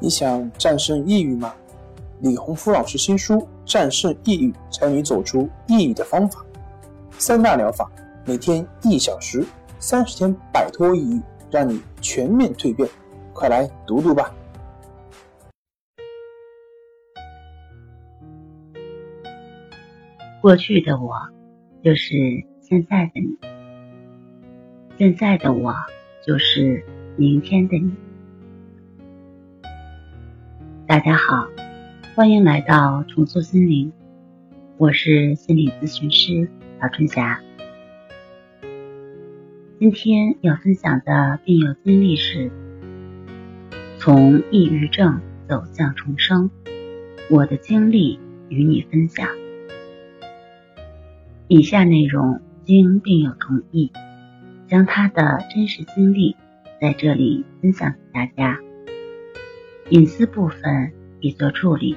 你想战胜抑郁吗？李洪福老师新书《战胜抑郁，教你走出抑郁的方法》，三大疗法，每天一小时，三十天摆脱抑郁，让你全面蜕变。快来读读吧！过去的我，就是现在的你；现在的我，就是明天的你。大家好，欢迎来到重塑心灵，我是心理咨询师曹春霞。今天要分享的病友经历是：从抑郁症走向重生，我的经历与你分享。以下内容经病友同意，将他的真实经历在这里分享给大家。隐私部分已做处理，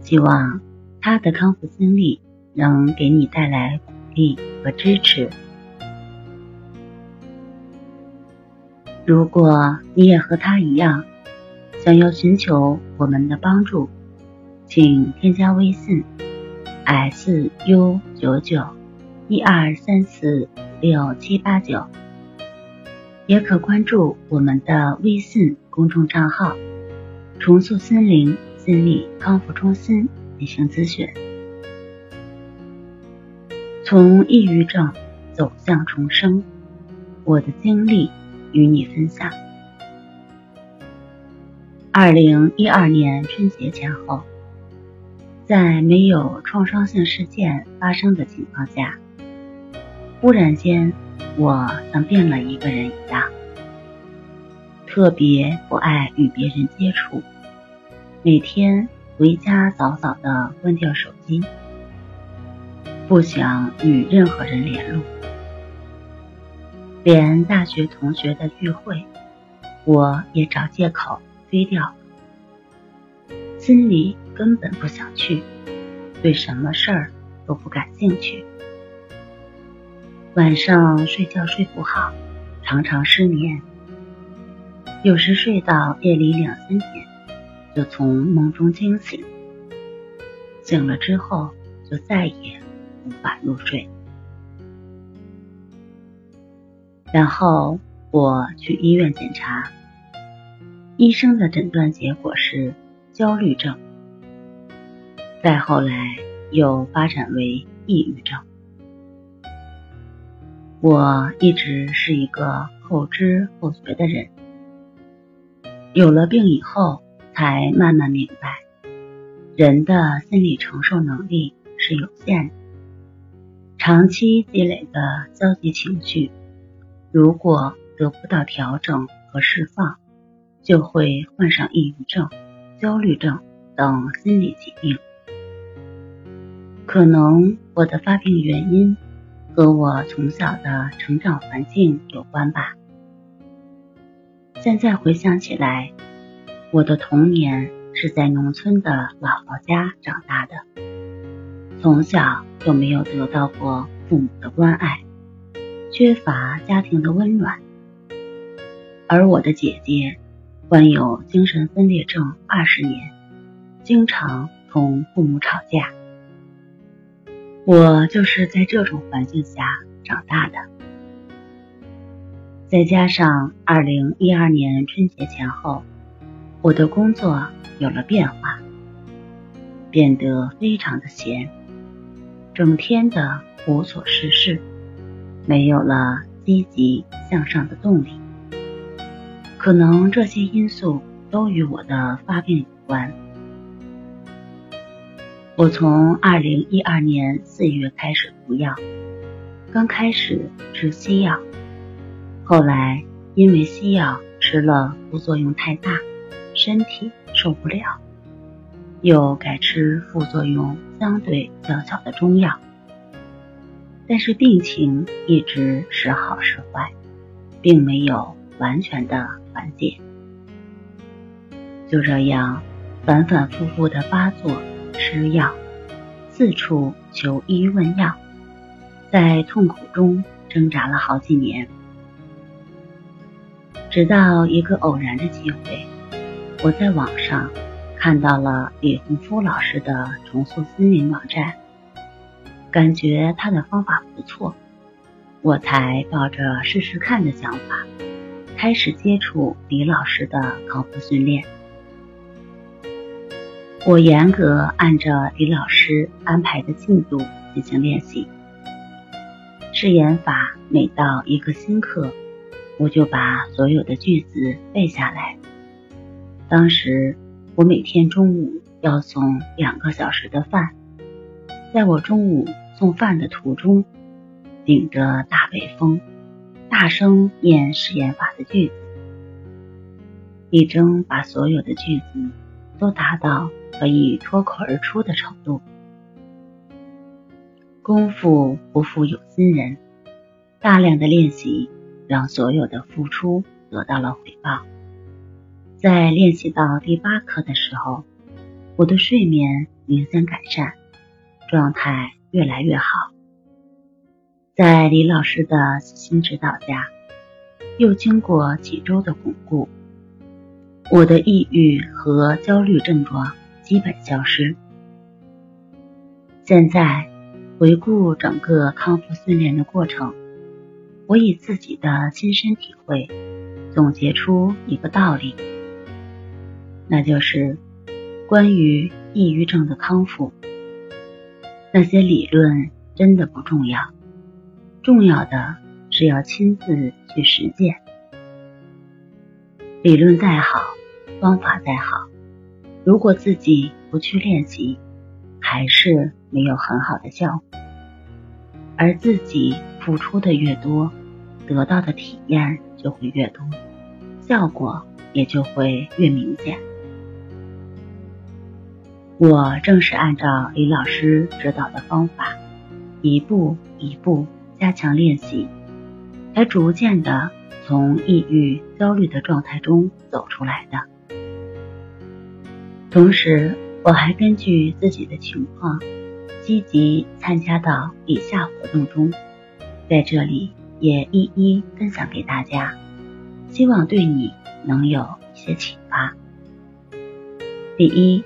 希望他的康复经历能给你带来鼓励和支持。如果你也和他一样，想要寻求我们的帮助，请添加微信 s u 九九一二三四六七八九。也可关注我们的微信公众账号“重塑心灵心理康复中心”进行咨询。从抑郁症走向重生，我的经历与你分享。二零一二年春节前后，在没有创伤性事件发生的情况下，忽然间。我像变了一个人一样，特别不爱与别人接触，每天回家早早的关掉手机，不想与任何人联络，连大学同学的聚会，我也找借口推掉，心里根本不想去，对什么事儿都不感兴趣。晚上睡觉睡不好，常常失眠，有时睡到夜里两三点，就从梦中惊醒，醒了之后就再也无法入睡。然后我去医院检查，医生的诊断结果是焦虑症，再后来又发展为抑郁症。我一直是一个后知后觉的人，有了病以后，才慢慢明白，人的心理承受能力是有限的。长期积累的消极情绪，如果得不到调整和释放，就会患上抑郁症、焦虑症等心理疾病。可能我的发病原因。和我从小的成长环境有关吧。现在回想起来，我的童年是在农村的姥姥家长大的，从小就没有得到过父母的关爱，缺乏家庭的温暖。而我的姐姐患有精神分裂症二十年，经常同父母吵架。我就是在这种环境下长大的，再加上二零一二年春节前后，我的工作有了变化，变得非常的闲，整天的无所事事，没有了积极向上的动力。可能这些因素都与我的发病有关。我从二零一二年四月开始服药，刚开始吃西药，后来因为西药吃了副作用太大，身体受不了，又改吃副作用相对较小的中药，但是病情一直时好时坏，并没有完全的缓解，就这样反反复复的发作。吃药，四处求医问药，在痛苦中挣扎了好几年，直到一个偶然的机会，我在网上看到了李洪夫老师的重塑心灵网站，感觉他的方法不错，我才抱着试试看的想法，开始接触李老师的康复训练。我严格按照李老师安排的进度进行练习。试演法每到一个新课，我就把所有的句子背下来。当时我每天中午要送两个小时的饭，在我中午送饭的途中，顶着大北风，大声念试验法的句子，力争把所有的句子都达到。可以脱口而出的程度。功夫不负有心人，大量的练习让所有的付出得到了回报。在练习到第八课的时候，我的睡眠明显改善，状态越来越好。在李老师的细心指导下，又经过几周的巩固，我的抑郁和焦虑症状。基本消失。现在回顾整个康复训练的过程，我以自己的亲身体会总结出一个道理，那就是关于抑郁症的康复，那些理论真的不重要，重要的是要亲自去实践。理论再好，方法再好。如果自己不去练习，还是没有很好的效果。而自己付出的越多，得到的体验就会越多，效果也就会越明显。我正是按照李老师指导的方法，一步一步加强练习，才逐渐的从抑郁、焦虑的状态中走出来的。同时，我还根据自己的情况，积极参加到以下活动中，在这里也一一分享给大家，希望对你能有一些启发。第一，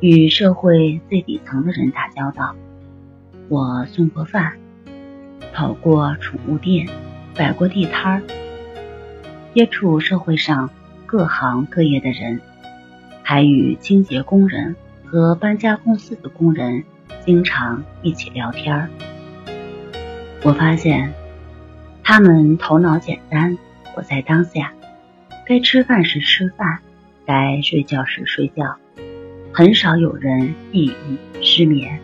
与社会最底层的人打交道，我送过饭，跑过宠物店，摆过地摊儿，接触社会上各行各业的人。还与清洁工人和搬家公司的工人经常一起聊天儿我发现他们头脑简单，活在当下，该吃饭时吃饭，该睡觉时睡觉，很少有人抑郁失眠。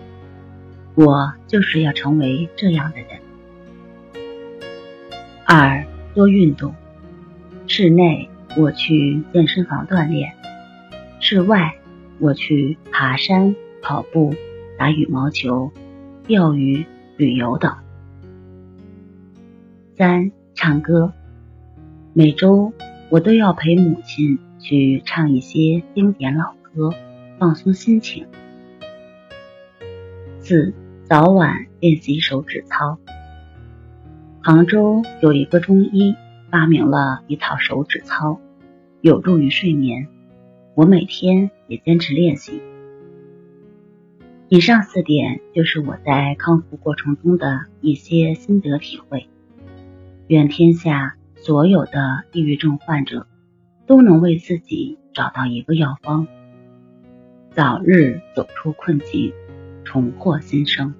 我就是要成为这样的人。二多运动，室内我去健身房锻炼。室外，我去爬山、跑步、打羽毛球、钓鱼、旅游等。三、唱歌，每周我都要陪母亲去唱一些经典老歌，放松心情。四、早晚练习手指操。杭州有一个中医发明了一套手指操，有助于睡眠。我每天也坚持练习。以上四点就是我在康复过程中的一些心得体会。愿天下所有的抑郁症患者都能为自己找到一个药方，早日走出困境，重获新生。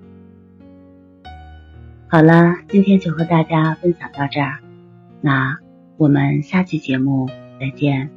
好了，今天就和大家分享到这儿，那我们下期节目再见。